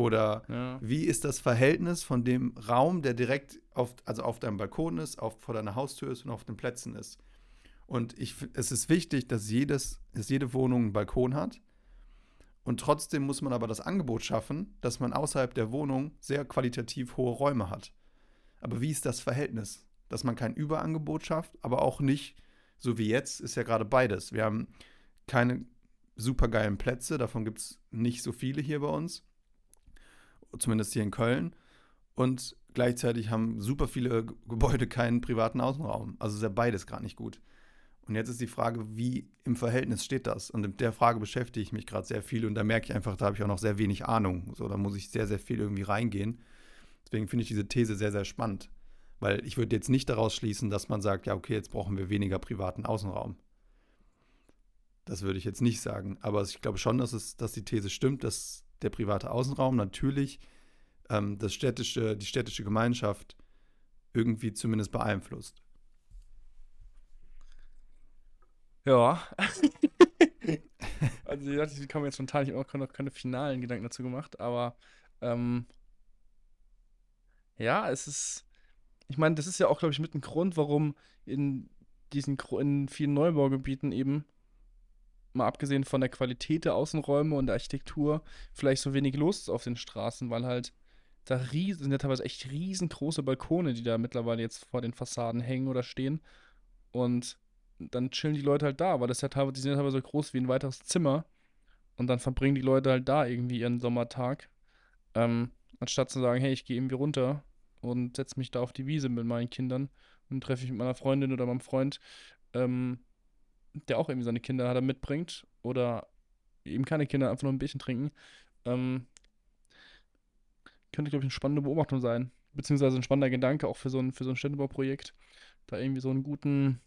Oder ja. wie ist das Verhältnis von dem Raum, der direkt auf, also auf deinem Balkon ist, auf, vor deiner Haustür ist und auf den Plätzen ist? Und ich, es ist wichtig, dass, jedes, dass jede Wohnung einen Balkon hat. Und trotzdem muss man aber das Angebot schaffen, dass man außerhalb der Wohnung sehr qualitativ hohe Räume hat. Aber wie ist das Verhältnis? Dass man kein Überangebot schafft, aber auch nicht, so wie jetzt, ist ja gerade beides. Wir haben keine supergeilen Plätze, davon gibt es nicht so viele hier bei uns zumindest hier in Köln. Und gleichzeitig haben super viele Gebäude keinen privaten Außenraum. Also ist ja beides gerade nicht gut. Und jetzt ist die Frage, wie im Verhältnis steht das? Und mit der Frage beschäftige ich mich gerade sehr viel und da merke ich einfach, da habe ich auch noch sehr wenig Ahnung. So, da muss ich sehr, sehr viel irgendwie reingehen. Deswegen finde ich diese These sehr, sehr spannend. Weil ich würde jetzt nicht daraus schließen, dass man sagt, ja, okay, jetzt brauchen wir weniger privaten Außenraum. Das würde ich jetzt nicht sagen. Aber ich glaube schon, dass, es, dass die These stimmt, dass der private Außenraum natürlich ähm, das städtische, die städtische Gemeinschaft irgendwie zumindest beeinflusst. Ja. also ich kann mir jetzt spontan, ich habe auch noch keine finalen Gedanken dazu gemacht, aber ähm, ja, es ist, ich meine, das ist ja auch, glaube ich, mit ein Grund, warum in diesen in vielen Neubaugebieten eben mal abgesehen von der Qualität der Außenräume und der Architektur, vielleicht so wenig los auf den Straßen, weil halt da riesen, sind ja teilweise echt riesengroße Balkone, die da mittlerweile jetzt vor den Fassaden hängen oder stehen. Und dann chillen die Leute halt da, weil das ja teilweise, die sind ja teilweise so groß wie ein weiteres Zimmer. Und dann verbringen die Leute halt da irgendwie ihren Sommertag. Ähm, anstatt zu sagen, hey, ich gehe irgendwie runter und setze mich da auf die Wiese mit meinen Kindern und treffe mich mit meiner Freundin oder meinem Freund. Ähm, der auch irgendwie seine Kinder hat, er mitbringt oder eben keine Kinder, einfach nur ein Bierchen trinken, ähm, könnte, glaube ich, eine spannende Beobachtung sein. Beziehungsweise ein spannender Gedanke auch für so ein, so ein Städtebauprojekt, da irgendwie so einen guten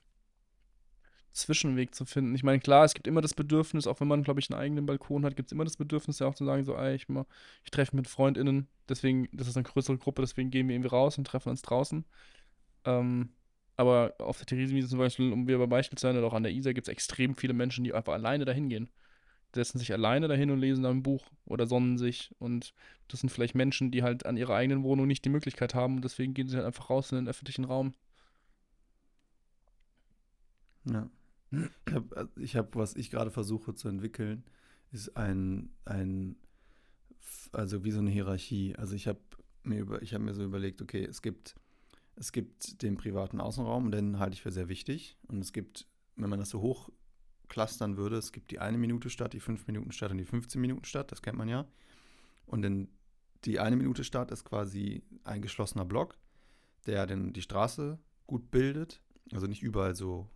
Zwischenweg zu finden. Ich meine, klar, es gibt immer das Bedürfnis, auch wenn man, glaube ich, einen eigenen Balkon hat, gibt es immer das Bedürfnis, ja auch zu sagen, so, ey, ich, ich treffe mit FreundInnen, deswegen, das ist eine größere Gruppe, deswegen gehen wir irgendwie raus und treffen uns draußen. Ähm, aber auf der Theresienwiese zum Beispiel, um wieder bei Beispiel zu sein, oder auch an der Isar gibt es extrem viele Menschen, die einfach alleine dahin gehen. Setzen sich alleine dahin und lesen dann ein Buch oder sonnen sich. Und das sind vielleicht Menschen, die halt an ihrer eigenen Wohnung nicht die Möglichkeit haben und deswegen gehen sie halt einfach raus in den öffentlichen Raum. Ja. Ich habe, hab, was ich gerade versuche zu entwickeln, ist ein, ein, also wie so eine Hierarchie. Also ich habe mir über, ich habe mir so überlegt, okay, es gibt es gibt den privaten Außenraum, den halte ich für sehr wichtig. Und es gibt, wenn man das so hoch clustern würde, es gibt die eine Minute Stadt, die fünf Minuten Stadt und die 15 Minuten Stadt, das kennt man ja. Und dann die eine Minute Stadt ist quasi ein geschlossener Block, der dann die Straße gut bildet. Also nicht überall so,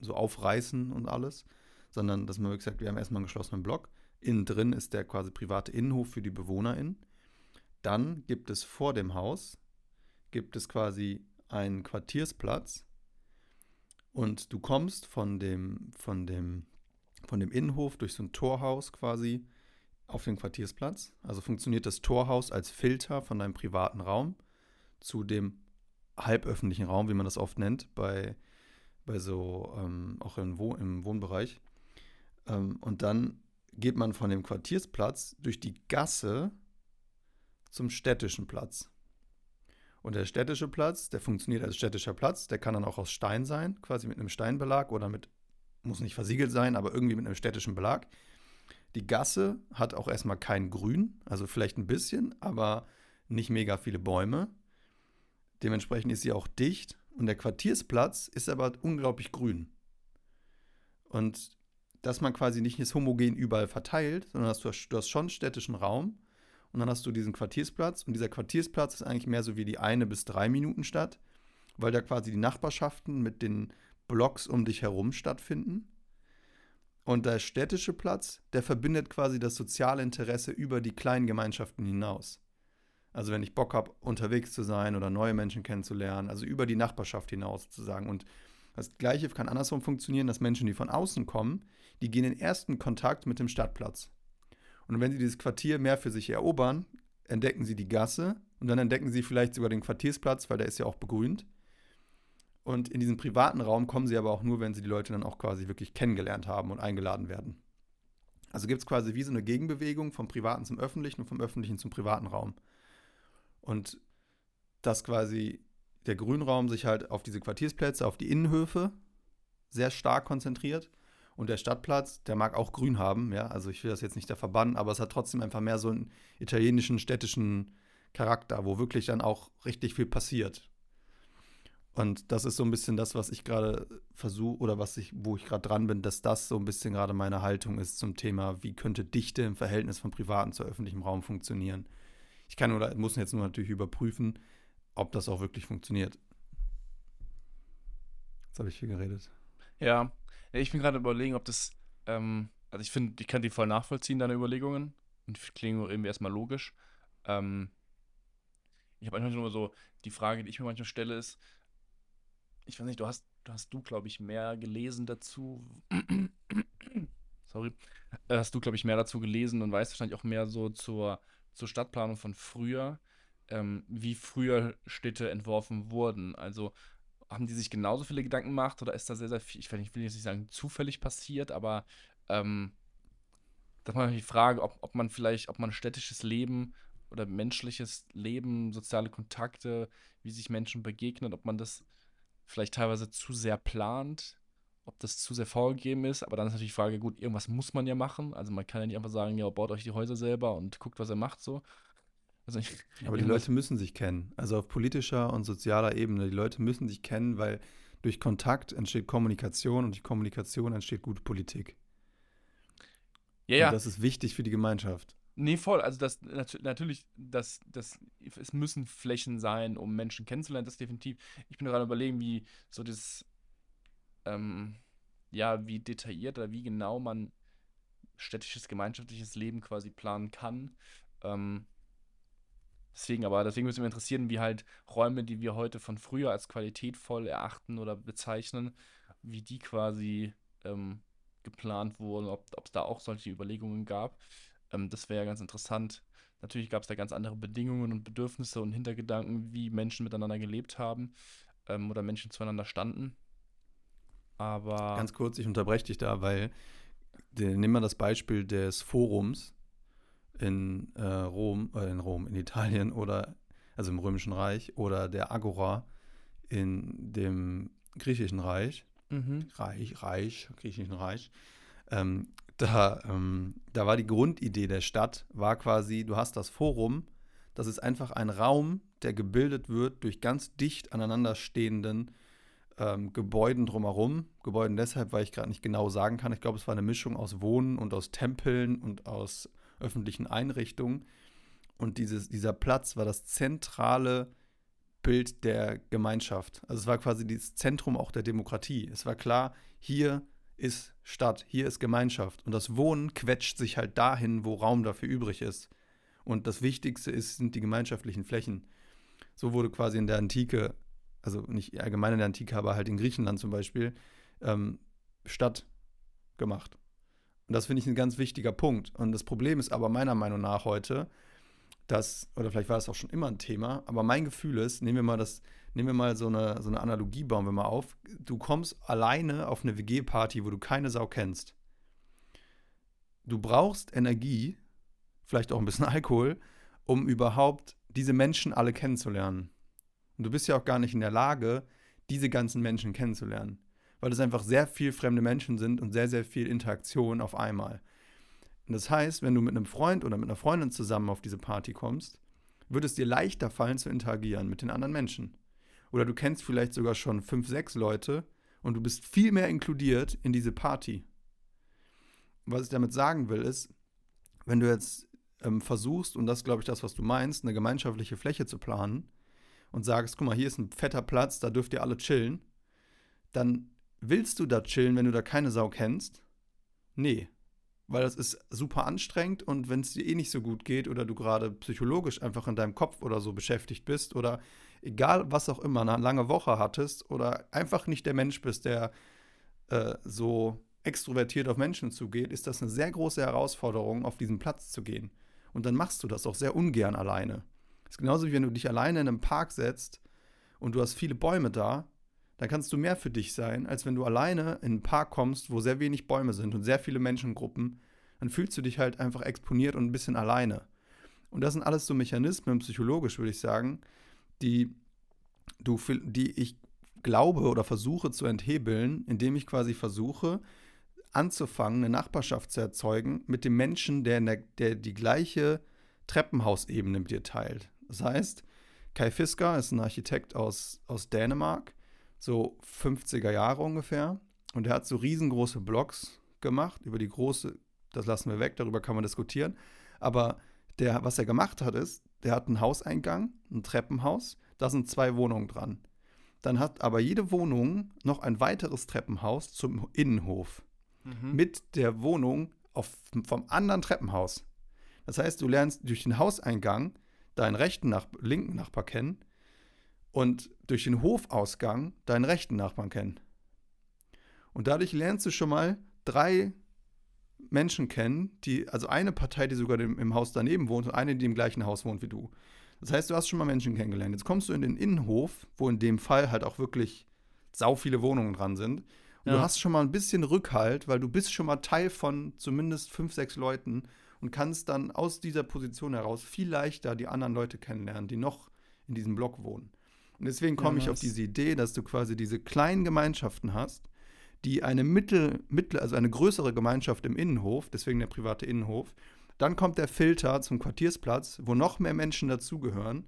so aufreißen und alles, sondern dass man wirklich sagt, wir haben erstmal einen geschlossenen Block. Innen drin ist der quasi private Innenhof für die BewohnerInnen. Dann gibt es vor dem Haus, gibt es quasi einen Quartiersplatz und du kommst von dem, von dem, von dem Innenhof durch so ein Torhaus quasi auf den Quartiersplatz. Also funktioniert das Torhaus als Filter von deinem privaten Raum zu dem halböffentlichen Raum, wie man das oft nennt, bei, bei so, ähm, auch im, Wohn im Wohnbereich. Ähm, und dann geht man von dem Quartiersplatz durch die Gasse zum städtischen Platz. Und der städtische Platz, der funktioniert als städtischer Platz, der kann dann auch aus Stein sein, quasi mit einem Steinbelag oder mit, muss nicht versiegelt sein, aber irgendwie mit einem städtischen Belag. Die Gasse hat auch erstmal kein Grün, also vielleicht ein bisschen, aber nicht mega viele Bäume. Dementsprechend ist sie auch dicht und der Quartiersplatz ist aber unglaublich grün. Und dass man quasi nicht jetzt homogen überall verteilt, sondern dass du, du hast schon städtischen Raum und dann hast du diesen Quartiersplatz und dieser Quartiersplatz ist eigentlich mehr so wie die eine bis drei Minuten Stadt, weil da quasi die Nachbarschaften mit den Blocks um dich herum stattfinden. Und der städtische Platz, der verbindet quasi das soziale Interesse über die kleinen Gemeinschaften hinaus. Also wenn ich Bock habe, unterwegs zu sein oder neue Menschen kennenzulernen, also über die Nachbarschaft hinaus sozusagen. Und das Gleiche kann andersrum funktionieren, dass Menschen, die von außen kommen, die gehen in ersten Kontakt mit dem Stadtplatz. Und wenn sie dieses Quartier mehr für sich erobern, entdecken sie die Gasse und dann entdecken sie vielleicht sogar den Quartiersplatz, weil der ist ja auch begrünt. Und in diesen privaten Raum kommen sie aber auch nur, wenn sie die Leute dann auch quasi wirklich kennengelernt haben und eingeladen werden. Also gibt es quasi wie so eine Gegenbewegung vom Privaten zum Öffentlichen und vom Öffentlichen zum privaten Raum. Und dass quasi der Grünraum sich halt auf diese Quartiersplätze, auf die Innenhöfe sehr stark konzentriert. Und der Stadtplatz, der mag auch grün haben, ja. Also ich will das jetzt nicht da verbannen, aber es hat trotzdem einfach mehr so einen italienischen, städtischen Charakter, wo wirklich dann auch richtig viel passiert. Und das ist so ein bisschen das, was ich gerade versuche oder was ich, wo ich gerade dran bin, dass das so ein bisschen gerade meine Haltung ist zum Thema, wie könnte Dichte im Verhältnis von privaten zu öffentlichem Raum funktionieren. Ich kann oder muss jetzt nur natürlich überprüfen, ob das auch wirklich funktioniert. Jetzt habe ich viel geredet. Ja, ich bin gerade überlegen, ob das, ähm, also ich finde, ich kann die voll nachvollziehen, deine Überlegungen. Und die klingen irgendwie erstmal logisch. Ähm, ich habe manchmal nur so, die Frage, die ich mir manchmal stelle, ist, ich weiß nicht, du hast, hast du, glaube ich, mehr gelesen dazu. Sorry. Äh, hast du, glaube ich, mehr dazu gelesen und weißt wahrscheinlich auch mehr so zur, zur Stadtplanung von früher, ähm, wie früher Städte entworfen wurden. Also haben die sich genauso viele Gedanken gemacht oder ist da sehr, sehr viel, ich will, jetzt nicht sagen zufällig passiert, aber ähm, das ist mal die Frage, ob, ob man vielleicht, ob man städtisches Leben oder menschliches Leben, soziale Kontakte, wie sich Menschen begegnen, ob man das vielleicht teilweise zu sehr plant, ob das zu sehr vorgegeben ist. Aber dann ist natürlich die Frage, gut, irgendwas muss man ja machen. Also man kann ja nicht einfach sagen, ja, baut euch die Häuser selber und guckt, was er macht so. Also ich, Aber die Leute müssen sich kennen. Also auf politischer und sozialer Ebene. Die Leute müssen sich kennen, weil durch Kontakt entsteht Kommunikation und durch Kommunikation entsteht gute Politik. Ja, ja. Und das ist wichtig für die Gemeinschaft. Nee, voll. Also das natürlich, das, das, es müssen Flächen sein, um Menschen kennenzulernen, das definitiv. Ich bin gerade überlegen, wie so das, ähm, ja, wie detailliert oder wie genau man städtisches, gemeinschaftliches Leben quasi planen kann. Ähm, deswegen, aber deswegen würde es mich interessieren, wie halt Räume, die wir heute von früher als qualitätvoll erachten oder bezeichnen, wie die quasi ähm, geplant wurden, ob es da auch solche Überlegungen gab. Ähm, das wäre ja ganz interessant. Natürlich gab es da ganz andere Bedingungen und Bedürfnisse und Hintergedanken, wie Menschen miteinander gelebt haben ähm, oder Menschen zueinander standen. Aber. Ganz kurz, ich unterbreche dich da, weil nehmen wir das Beispiel des Forums in äh, Rom, äh, in Rom, in Italien oder also im Römischen Reich oder der Agora in dem Griechischen Reich. Mhm. Reich, Reich, Griechischen Reich. Ähm, da, ähm, da war die Grundidee der Stadt, war quasi, du hast das Forum, das ist einfach ein Raum, der gebildet wird durch ganz dicht aneinanderstehenden ähm, Gebäuden drumherum. Gebäuden deshalb, weil ich gerade nicht genau sagen kann. Ich glaube, es war eine Mischung aus Wohnen und aus Tempeln und aus öffentlichen Einrichtungen. Und dieses, dieser Platz war das zentrale Bild der Gemeinschaft. Also es war quasi das Zentrum auch der Demokratie. Es war klar, hier ist Stadt, hier ist Gemeinschaft. Und das Wohnen quetscht sich halt dahin, wo Raum dafür übrig ist. Und das Wichtigste ist, sind die gemeinschaftlichen Flächen. So wurde quasi in der Antike, also nicht allgemein in der Antike, aber halt in Griechenland zum Beispiel, ähm, Stadt gemacht. Und das finde ich ein ganz wichtiger Punkt. Und das Problem ist aber meiner Meinung nach heute, dass, oder vielleicht war es auch schon immer ein Thema, aber mein Gefühl ist, nehmen wir mal das, nehmen wir mal so eine, so eine Analogie, bauen wir mal auf. Du kommst alleine auf eine WG-Party, wo du keine Sau kennst. Du brauchst Energie, vielleicht auch ein bisschen Alkohol, um überhaupt diese Menschen alle kennenzulernen. Und du bist ja auch gar nicht in der Lage, diese ganzen Menschen kennenzulernen. Weil es einfach sehr viel fremde Menschen sind und sehr, sehr viel Interaktion auf einmal. Und das heißt, wenn du mit einem Freund oder mit einer Freundin zusammen auf diese Party kommst, wird es dir leichter fallen zu interagieren mit den anderen Menschen. Oder du kennst vielleicht sogar schon fünf, sechs Leute und du bist viel mehr inkludiert in diese Party. Was ich damit sagen will, ist, wenn du jetzt ähm, versuchst, und das glaube ich, das, was du meinst, eine gemeinschaftliche Fläche zu planen und sagst, guck mal, hier ist ein fetter Platz, da dürft ihr alle chillen, dann willst du da chillen, wenn du da keine Sau kennst? Nee, weil das ist super anstrengend und wenn es dir eh nicht so gut geht oder du gerade psychologisch einfach in deinem Kopf oder so beschäftigt bist oder egal was auch immer, eine lange Woche hattest oder einfach nicht der Mensch bist, der äh, so extrovertiert auf Menschen zugeht, ist das eine sehr große Herausforderung, auf diesen Platz zu gehen. Und dann machst du das auch sehr ungern alleine. Das ist genauso wie wenn du dich alleine in einem Park setzt und du hast viele Bäume da, dann kannst du mehr für dich sein, als wenn du alleine in einen Park kommst, wo sehr wenig Bäume sind und sehr viele Menschengruppen. Dann fühlst du dich halt einfach exponiert und ein bisschen alleine. Und das sind alles so Mechanismen, psychologisch würde ich sagen, die, du, die ich glaube oder versuche zu enthebeln, indem ich quasi versuche, anzufangen, eine Nachbarschaft zu erzeugen mit dem Menschen, der, der, der die gleiche Treppenhausebene mit dir teilt. Das heißt, Kai Fisker ist ein Architekt aus, aus Dänemark, so 50er Jahre ungefähr. Und er hat so riesengroße Blocks gemacht, über die große, das lassen wir weg, darüber kann man diskutieren. Aber der, was er gemacht hat, ist, der hat einen Hauseingang, ein Treppenhaus, da sind zwei Wohnungen dran. Dann hat aber jede Wohnung noch ein weiteres Treppenhaus zum Innenhof. Mhm. Mit der Wohnung auf, vom anderen Treppenhaus. Das heißt, du lernst durch den Hauseingang deinen rechten Nach linken Nachbar kennen und durch den Hofausgang deinen rechten Nachbarn kennen. Und dadurch lernst du schon mal drei Menschen kennen, die, also eine Partei, die sogar im, im Haus daneben wohnt und eine, die im gleichen Haus wohnt wie du. Das heißt, du hast schon mal Menschen kennengelernt. Jetzt kommst du in den Innenhof, wo in dem Fall halt auch wirklich sau viele Wohnungen dran sind. Und ja. du hast schon mal ein bisschen Rückhalt, weil du bist schon mal Teil von zumindest fünf, sechs Leuten und kannst dann aus dieser Position heraus viel leichter die anderen Leute kennenlernen, die noch in diesem Block wohnen. Und deswegen komme ja, ich auf diese Idee, dass du quasi diese kleinen Gemeinschaften hast, die eine mittel, mittel, also eine größere Gemeinschaft im Innenhof, deswegen der private Innenhof. Dann kommt der Filter zum Quartiersplatz, wo noch mehr Menschen dazugehören.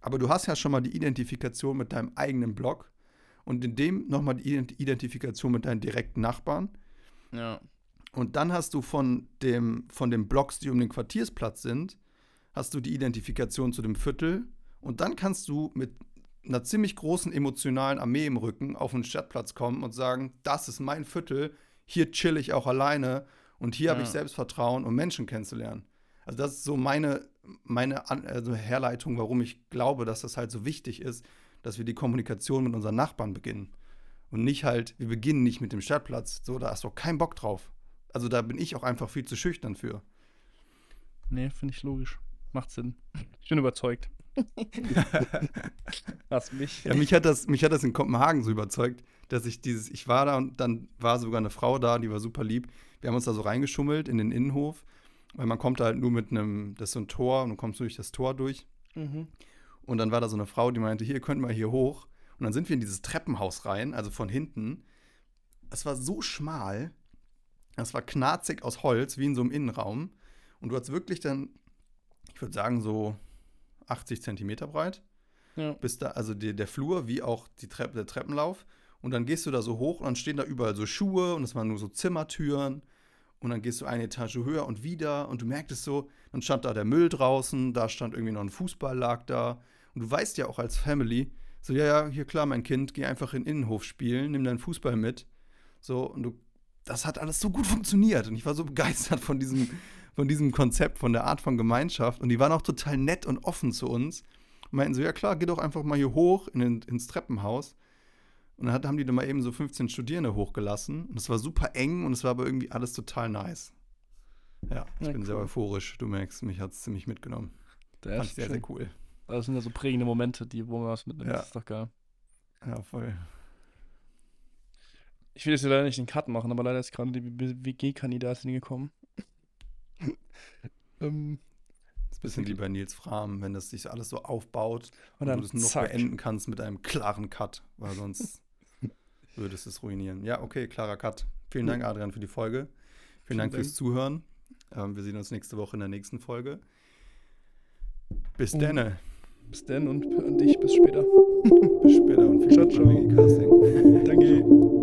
Aber du hast ja schon mal die Identifikation mit deinem eigenen Block und in dem nochmal die Identifikation mit deinen direkten Nachbarn. Ja. Und dann hast du von dem, von den Blocks, die um den Quartiersplatz sind, hast du die Identifikation zu dem Viertel. Und dann kannst du mit einer ziemlich großen emotionalen Armee im Rücken auf den Stadtplatz kommen und sagen, das ist mein Viertel, hier chill ich auch alleine und hier ja. habe ich Selbstvertrauen, um Menschen kennenzulernen. Also das ist so meine, meine also Herleitung, warum ich glaube, dass das halt so wichtig ist, dass wir die Kommunikation mit unseren Nachbarn beginnen. Und nicht halt, wir beginnen nicht mit dem Stadtplatz, so, da hast du auch keinen Bock drauf. Also da bin ich auch einfach viel zu schüchtern für. Nee, finde ich logisch. Macht Sinn. Ich bin überzeugt. Hast mich. Ja, mich hat, das, mich hat das in Kopenhagen so überzeugt, dass ich dieses, ich war da und dann war sogar eine Frau da, die war super lieb. Wir haben uns da so reingeschummelt in den Innenhof, weil man kommt halt nur mit einem, das ist so ein Tor und du kommst durch das Tor durch. Mhm. Und dann war da so eine Frau, die meinte, hier, könnt mal hier hoch. Und dann sind wir in dieses Treppenhaus rein, also von hinten. Es war so schmal, es war knarzig aus Holz, wie in so einem Innenraum. Und du hast wirklich dann, ich würde sagen, so 80 Zentimeter breit. Ja. Bis da, also die, der Flur, wie auch die Treppe, der Treppenlauf. Und dann gehst du da so hoch und dann stehen da überall so Schuhe und es waren nur so Zimmertüren. Und dann gehst du eine Etage höher und wieder und du merktest so, dann stand da der Müll draußen, da stand irgendwie noch ein Fußball lag da. Und du weißt ja auch als Family, So, ja, ja, hier klar, mein Kind, geh einfach in den Innenhof spielen, nimm deinen Fußball mit. So, und du, das hat alles so gut funktioniert. Und ich war so begeistert von diesem, von diesem Konzept, von der Art von Gemeinschaft. Und die waren auch total nett und offen zu uns. Und meinten so, ja klar, geh doch einfach mal hier hoch in ins Treppenhaus. Und dann haben die da mal eben so 15 Studierende hochgelassen. Und es war super eng und es war aber irgendwie alles total nice. Ja, ich Ja, bin sehr cool. euphorisch. Du merkst, mich hat es ziemlich mitgenommen. Der Fand ist ich sehr, schön. sehr cool. Das sind ja so prägende Momente, die, wo man was mitnimmt. Ja. Das ist doch geil. Ja, voll. Ich will jetzt leider nicht den Cut machen, aber leider ist gerade die WG-Kandidatin gekommen. Ähm, Das ist ein bisschen wie bei Nils Fram, wenn das sich alles so aufbaut und und du nur noch beenden kannst mit einem klaren Cut, weil sonst würdest du es ruinieren. Ja, okay, klarer Cut. Vielen Dank, Adrian, für die Folge. Vielen, Vielen Dank Dank. fürs Zuhören. Ähm, wir sehen uns nächste Woche in der nächsten Folge. Bis dann. Bis dann und an dich bis später. Bis später und viel Ciao, Glück beim ciao. WG-Casting. Danke.